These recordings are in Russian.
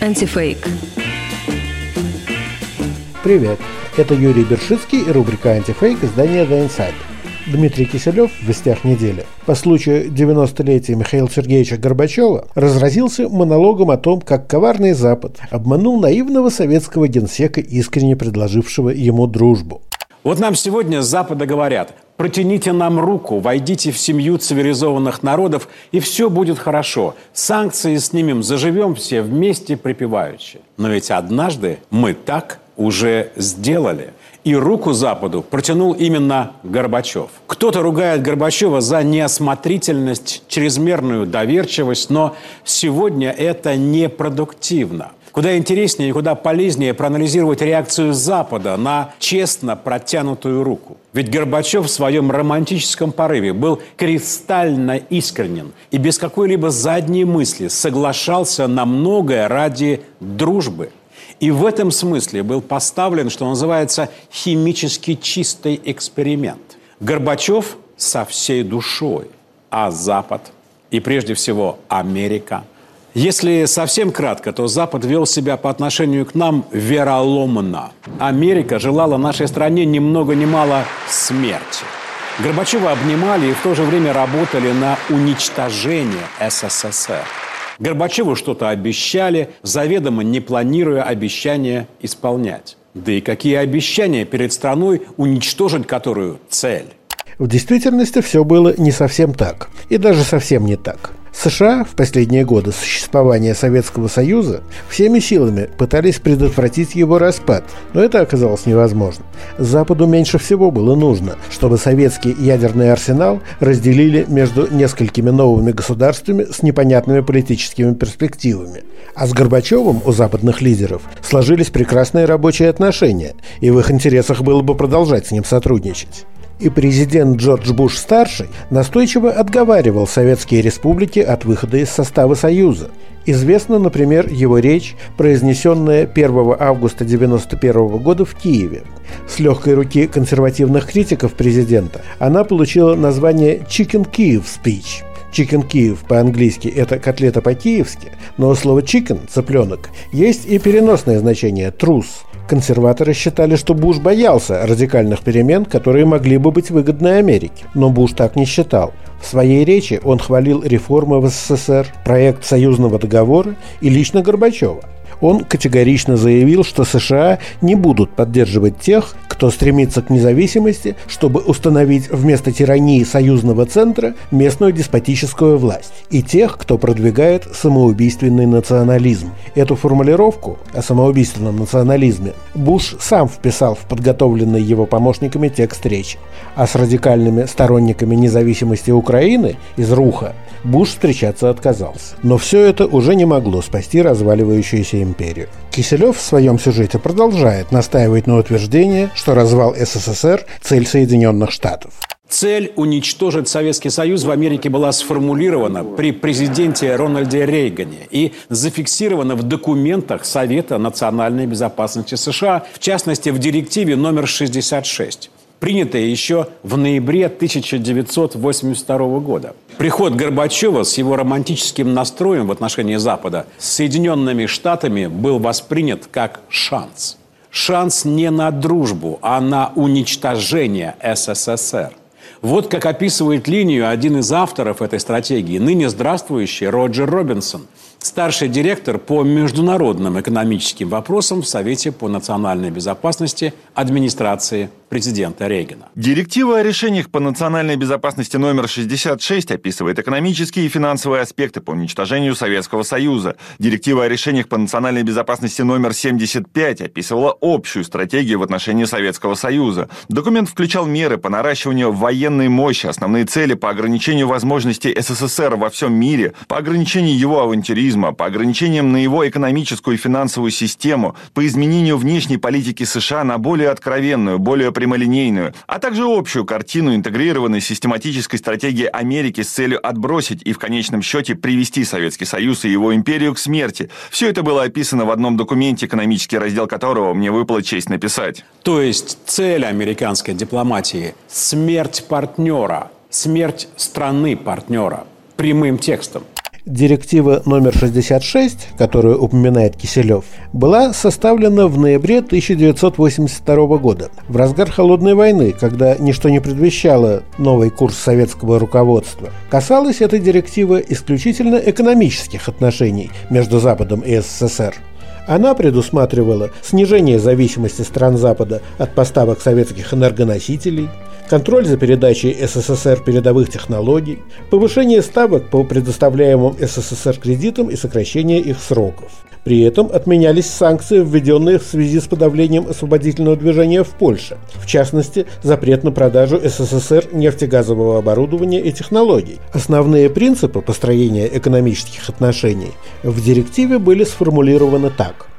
Антифейк. Привет, это Юрий Бершицкий и рубрика «Антифейк» издания The Insider. Дмитрий Киселев в «Вестях недели» по случаю 90-летия Михаила Сергеевича Горбачева разразился монологом о том, как коварный Запад обманул наивного советского генсека, искренне предложившего ему дружбу. Вот нам сегодня с Запада говорят, протяните нам руку, войдите в семью цивилизованных народов, и все будет хорошо. Санкции снимем, заживем все вместе припеваючи. Но ведь однажды мы так уже сделали. И руку Западу протянул именно Горбачев. Кто-то ругает Горбачева за неосмотрительность, чрезмерную доверчивость, но сегодня это непродуктивно. Куда интереснее и куда полезнее проанализировать реакцию Запада на честно протянутую руку. Ведь Горбачев в своем романтическом порыве был кристально искренен и без какой-либо задней мысли соглашался на многое ради дружбы – и в этом смысле был поставлен, что называется, химически чистый эксперимент. Горбачев со всей душой, а Запад и прежде всего Америка. Если совсем кратко, то Запад вел себя по отношению к нам вероломно. Америка желала нашей стране ни много ни мало смерти. Горбачева обнимали и в то же время работали на уничтожение СССР. Горбачеву что-то обещали, заведомо не планируя обещания исполнять. Да и какие обещания перед страной, уничтожить которую цель? В действительности все было не совсем так. И даже совсем не так. США в последние годы существования Советского Союза всеми силами пытались предотвратить его распад, но это оказалось невозможно. Западу меньше всего было нужно, чтобы советский ядерный арсенал разделили между несколькими новыми государствами с непонятными политическими перспективами. А с Горбачевым у западных лидеров сложились прекрасные рабочие отношения, и в их интересах было бы продолжать с ним сотрудничать и президент Джордж Буш-старший настойчиво отговаривал советские республики от выхода из состава Союза. Известна, например, его речь, произнесенная 1 августа 1991 года в Киеве. С легкой руки консервативных критиков президента она получила название «Chicken Kiev Speech», Chicken Киев по-английски – это котлета по-киевски, но слова chicken – цыпленок – есть и переносное значение – трус. Консерваторы считали, что Буш боялся радикальных перемен, которые могли бы быть выгодны Америке. Но Буш так не считал. В своей речи он хвалил реформы в СССР, проект союзного договора и лично Горбачева – он категорично заявил, что США не будут поддерживать тех, кто стремится к независимости, чтобы установить вместо тирании союзного центра местную деспотическую власть, и тех, кто продвигает самоубийственный национализм. Эту формулировку о самоубийственном национализме Буш сам вписал в подготовленный его помощниками текст речи, а с радикальными сторонниками независимости Украины из Руха Буш встречаться отказался. Но все это уже не могло спасти разваливающуюся империю. Киселев в своем сюжете продолжает настаивать на утверждение, что развал СССР – цель Соединенных Штатов. Цель уничтожить Советский Союз в Америке была сформулирована при президенте Рональде Рейгане и зафиксирована в документах Совета национальной безопасности США, в частности в директиве номер 66 принятая еще в ноябре 1982 года. Приход Горбачева с его романтическим настроем в отношении Запада с Соединенными Штатами был воспринят как шанс. Шанс не на дружбу, а на уничтожение СССР. Вот как описывает линию один из авторов этой стратегии, ныне здравствующий Роджер Робинсон – старший директор по международным экономическим вопросам в Совете по национальной безопасности администрации президента Рейгана. Директива о решениях по национальной безопасности номер 66 описывает экономические и финансовые аспекты по уничтожению Советского Союза. Директива о решениях по национальной безопасности номер 75 описывала общую стратегию в отношении Советского Союза. Документ включал меры по наращиванию военной мощи, основные цели по ограничению возможностей СССР во всем мире, по ограничению его авантюризма, туризма, по ограничениям на его экономическую и финансовую систему, по изменению внешней политики США на более откровенную, более прямолинейную, а также общую картину интегрированной систематической стратегии Америки с целью отбросить и в конечном счете привести Советский Союз и его империю к смерти. Все это было описано в одном документе, экономический раздел которого мне выпала честь написать. То есть цель американской дипломатии – смерть партнера, смерть страны партнера. Прямым текстом – Директива номер 66, которую упоминает Киселев, была составлена в ноябре 1982 года, в разгар Холодной войны, когда ничто не предвещало новый курс советского руководства. Касалась эта директива исключительно экономических отношений между Западом и СССР. Она предусматривала снижение зависимости стран Запада от поставок советских энергоносителей, контроль за передачей СССР передовых технологий, повышение ставок по предоставляемым СССР кредитам и сокращение их сроков. При этом отменялись санкции, введенные в связи с подавлением освободительного движения в Польше. В частности, запрет на продажу СССР нефтегазового оборудования и технологий. Основные принципы построения экономических отношений в директиве были сформулированы так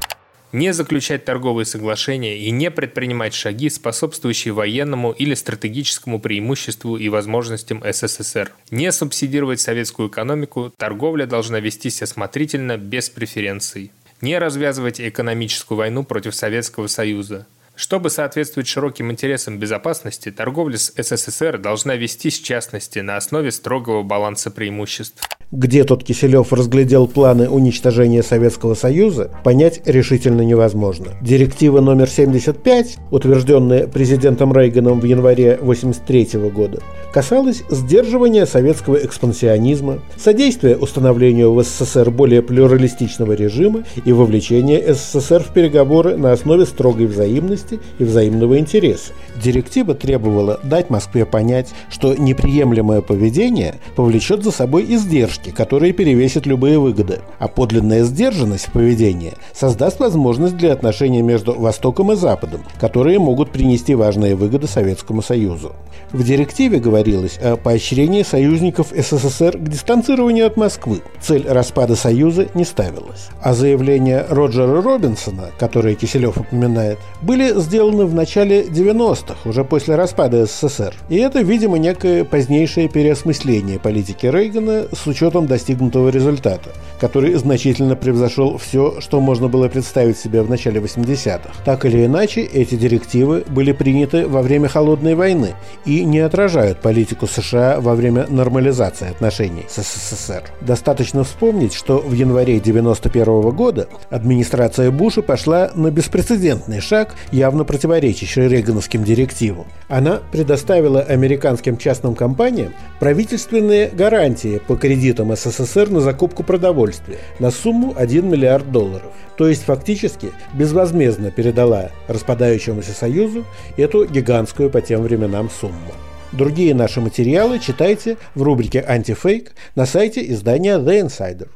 не заключать торговые соглашения и не предпринимать шаги, способствующие военному или стратегическому преимуществу и возможностям СССР. Не субсидировать советскую экономику, торговля должна вестись осмотрительно, без преференций. Не развязывать экономическую войну против Советского Союза. Чтобы соответствовать широким интересам безопасности, торговля с СССР должна вестись в частности на основе строгого баланса преимуществ. Где тот Киселев разглядел планы уничтожения Советского Союза, понять решительно невозможно. Директива номер 75, утвержденная президентом Рейганом в январе 1983 года, касалась сдерживания советского экспансионизма, содействия установлению в СССР более плюралистичного режима и вовлечения СССР в переговоры на основе строгой взаимности и взаимного интереса. Директива требовала дать Москве понять, что неприемлемое поведение повлечет за собой издержки риски, которые перевесят любые выгоды. А подлинная сдержанность в поведении создаст возможность для отношений между Востоком и Западом, которые могут принести важные выгоды Советскому Союзу. В директиве говорилось о поощрении союзников СССР к дистанцированию от Москвы. Цель распада Союза не ставилась. А заявления Роджера Робинсона, которые Киселев упоминает, были сделаны в начале 90-х, уже после распада СССР. И это, видимо, некое позднейшее переосмысление политики Рейгана с учетом учетом достигнутого результата, который значительно превзошел все, что можно было представить себе в начале 80-х. Так или иначе, эти директивы были приняты во время Холодной войны и не отражают политику США во время нормализации отношений с СССР. Достаточно вспомнить, что в январе 1991 года администрация Буша пошла на беспрецедентный шаг, явно противоречащий регановским директивам. Она предоставила американским частным компаниям правительственные гарантии по кредитам кредитам СССР на закупку продовольствия на сумму 1 миллиард долларов. То есть фактически безвозмездно передала распадающемуся Союзу эту гигантскую по тем временам сумму. Другие наши материалы читайте в рубрике «Антифейк» на сайте издания The Insider.